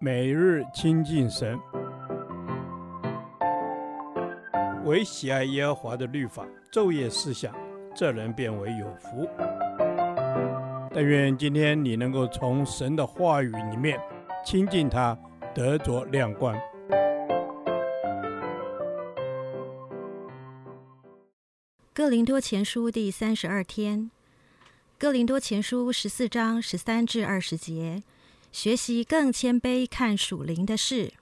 每日亲近神，唯喜爱耶和华的律法，昼夜思想，这人便为有福。但愿今天你能够从神的话语里面亲近他，得着亮光。哥林多前书第三十二天，哥林多前书十四章十三至二十节。学习更谦卑看属灵的事。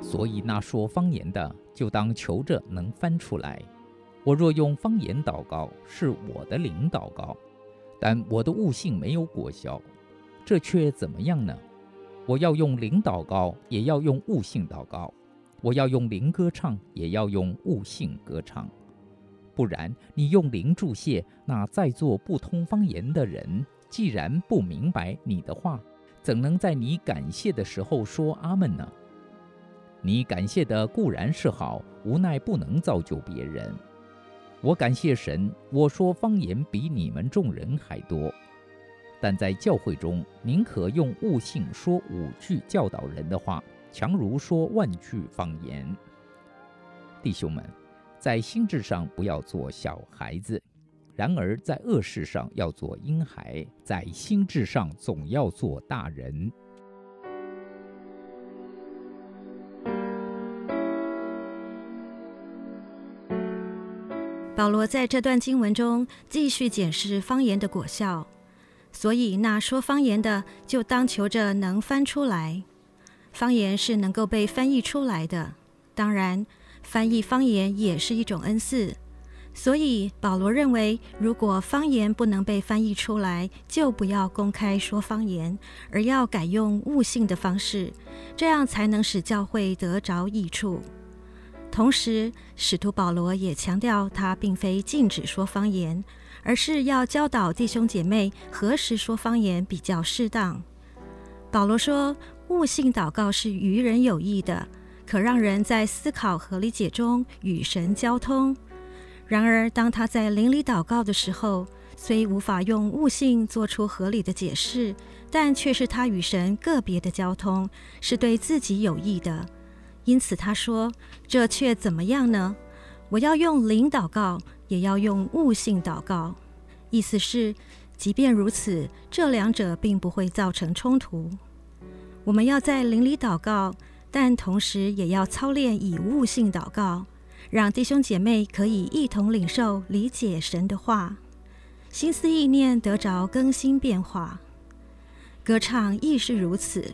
所以那说方言的，就当求着能翻出来。我若用方言祷告，是我的灵祷告，但我的悟性没有果效，这却怎么样呢？我要用灵祷告，也要用悟性祷告；我要用灵歌唱，也要用悟性歌唱。不然，你用灵祝谢，那在座不通方言的人，既然不明白你的话，怎能在你感谢的时候说阿门呢？你感谢的固然是好，无奈不能造就别人。我感谢神，我说方言比你们众人还多。但在教会中，宁可用悟性说五句教导人的话，强如说万句方言。弟兄们，在心智上不要做小孩子，然而在恶事上要做婴孩，在心智上总要做大人。保罗在这段经文中继续检视方言的果效。所以，那说方言的就当求着能翻出来。方言是能够被翻译出来的，当然，翻译方言也是一种恩赐。所以，保罗认为，如果方言不能被翻译出来，就不要公开说方言，而要改用悟性的方式，这样才能使教会得着益处。同时，使徒保罗也强调，他并非禁止说方言。而是要教导弟兄姐妹何时说方言比较适当。保罗说，悟性祷告是于人有益的，可让人在思考和理解中与神交通。然而，当他在灵里祷告的时候，虽无法用悟性做出合理的解释，但却是他与神个别的交通，是对自己有益的。因此他说：“这却怎么样呢？我要用灵祷告。”也要用悟性祷告，意思是，即便如此，这两者并不会造成冲突。我们要在灵里祷告，但同时也要操练以悟性祷告，让弟兄姐妹可以一同领受、理解神的话，心思意念得着更新变化。歌唱亦是如此，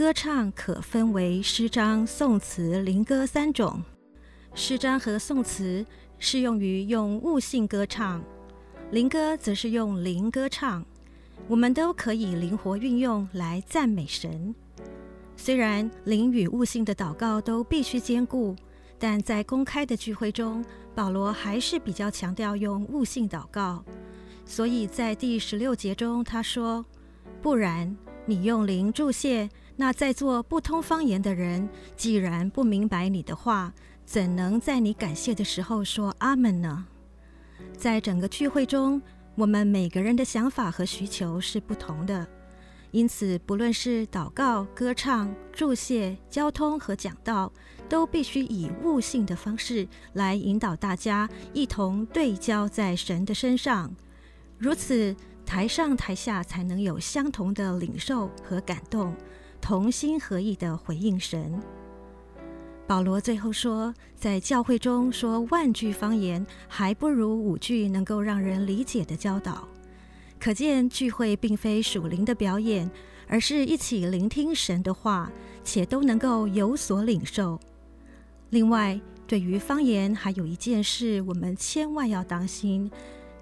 歌唱可分为诗章、颂词、灵歌三种。诗章和颂词适用于用悟性歌唱，灵歌则是用灵歌唱。我们都可以灵活运用来赞美神。虽然灵与悟性的祷告都必须兼顾，但在公开的聚会中，保罗还是比较强调用悟性祷告。所以在第十六节中，他说：“不然，你用灵祝谢，那在座不通方言的人，既然不明白你的话。”怎能在你感谢的时候说阿门呢？在整个聚会中，我们每个人的想法和需求是不同的，因此不论是祷告、歌唱、祝谢、交通和讲道，都必须以悟性的方式来引导大家一同对焦在神的身上，如此台上台下才能有相同的领受和感动，同心合意地回应神。保罗最后说，在教会中说万句方言，还不如五句能够让人理解的教导。可见聚会并非属灵的表演，而是一起聆听神的话，且都能够有所领受。另外，对于方言，还有一件事我们千万要当心，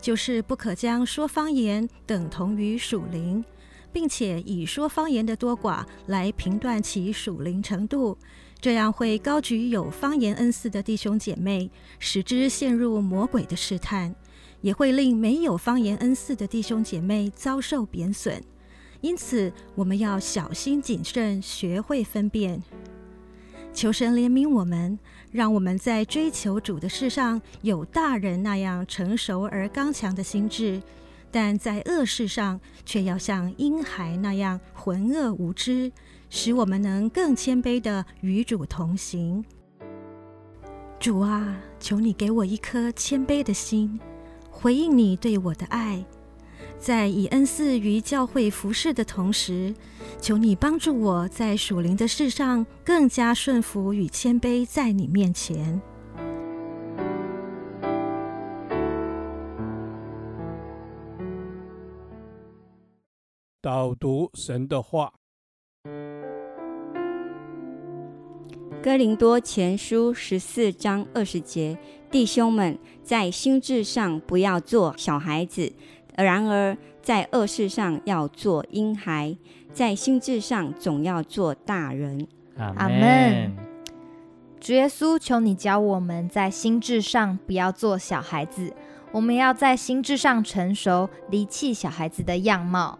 就是不可将说方言等同于属灵，并且以说方言的多寡来评断其属灵程度。这样会高举有方言恩赐的弟兄姐妹，使之陷入魔鬼的试探；也会令没有方言恩赐的弟兄姐妹遭受贬损。因此，我们要小心谨慎，学会分辨。求神怜悯我们，让我们在追求主的事上有大人那样成熟而刚强的心智，但在恶事上却要像婴孩那样浑噩无知，使我们能更谦卑地与主同行。主啊，求你给我一颗谦卑的心，回应你对我的爱。在以恩赐于教会服侍的同时，求你帮助我在属灵的事上更加顺服与谦卑，在你面前。导读神的话，《哥林多前书》十四章二十节：弟兄们，在心智上不要做小孩子。然而，在恶事上要做婴孩，在心智上总要做大人。阿门。主耶稣，求你教我们在心智上不要做小孩子，我们要在心智上成熟，离弃小孩子的样貌。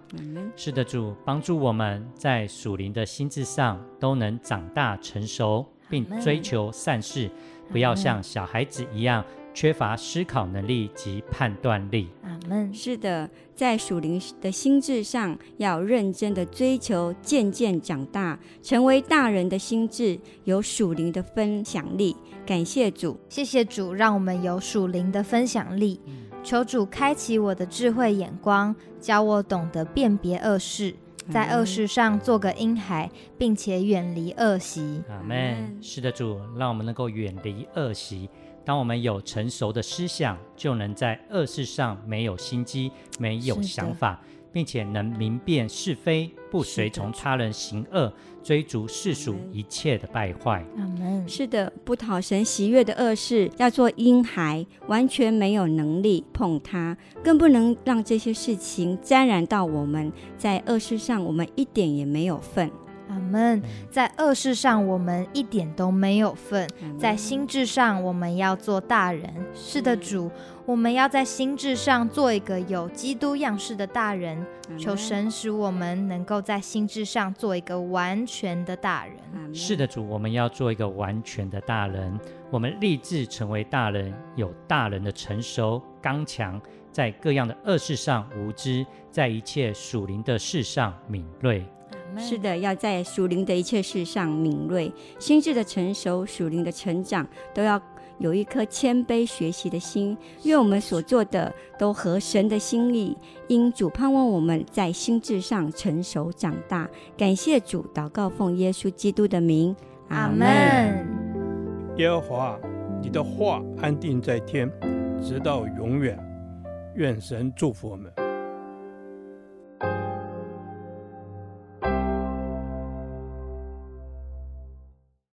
是的，主帮助我们在属灵的心智上都能长大成熟，并追求善事，不要像小孩子一样。缺乏思考能力及判断力。阿门。是的，在属灵的心智上，要认真的追求，渐渐长大，成为大人的心智，有属灵的分享力。感谢主，谢谢主，让我们有属灵的分享力。求主开启我的智慧眼光，教我懂得辨别恶事，在恶事上做个婴孩，并且远离恶习。阿门。是的，主，让我们能够远离恶习。当我们有成熟的思想，就能在恶事上没有心机、没有想法，并且能明辨是非，不随从他人行恶，追逐世俗一切的败坏。是的，不讨神喜悦的恶事，要做婴孩，完全没有能力碰它，更不能让这些事情沾染到我们。在恶事上，我们一点也没有份。阿门。在恶事上，我们一点都没有份；在心智上，我们要做大人。是的，主，我们要在心智上做一个有基督样式的大人。求神使我们能够在心智上做一个完全的大人。是的，主，我们要做一个完全的大人。我们立志成为大人，有大人的成熟、刚强，在各样的恶事上无知，在一切属灵的事上敏锐。是的，要在属灵的一切事上敏锐，心智的成熟，属灵的成长，都要有一颗谦卑学习的心。愿我们所做的都合神的心意。因主盼望我们在心智上成熟长大。感谢主，祷告奉耶稣基督的名，阿门。耶和华，你的话安定在天，直到永远。愿神祝福我们。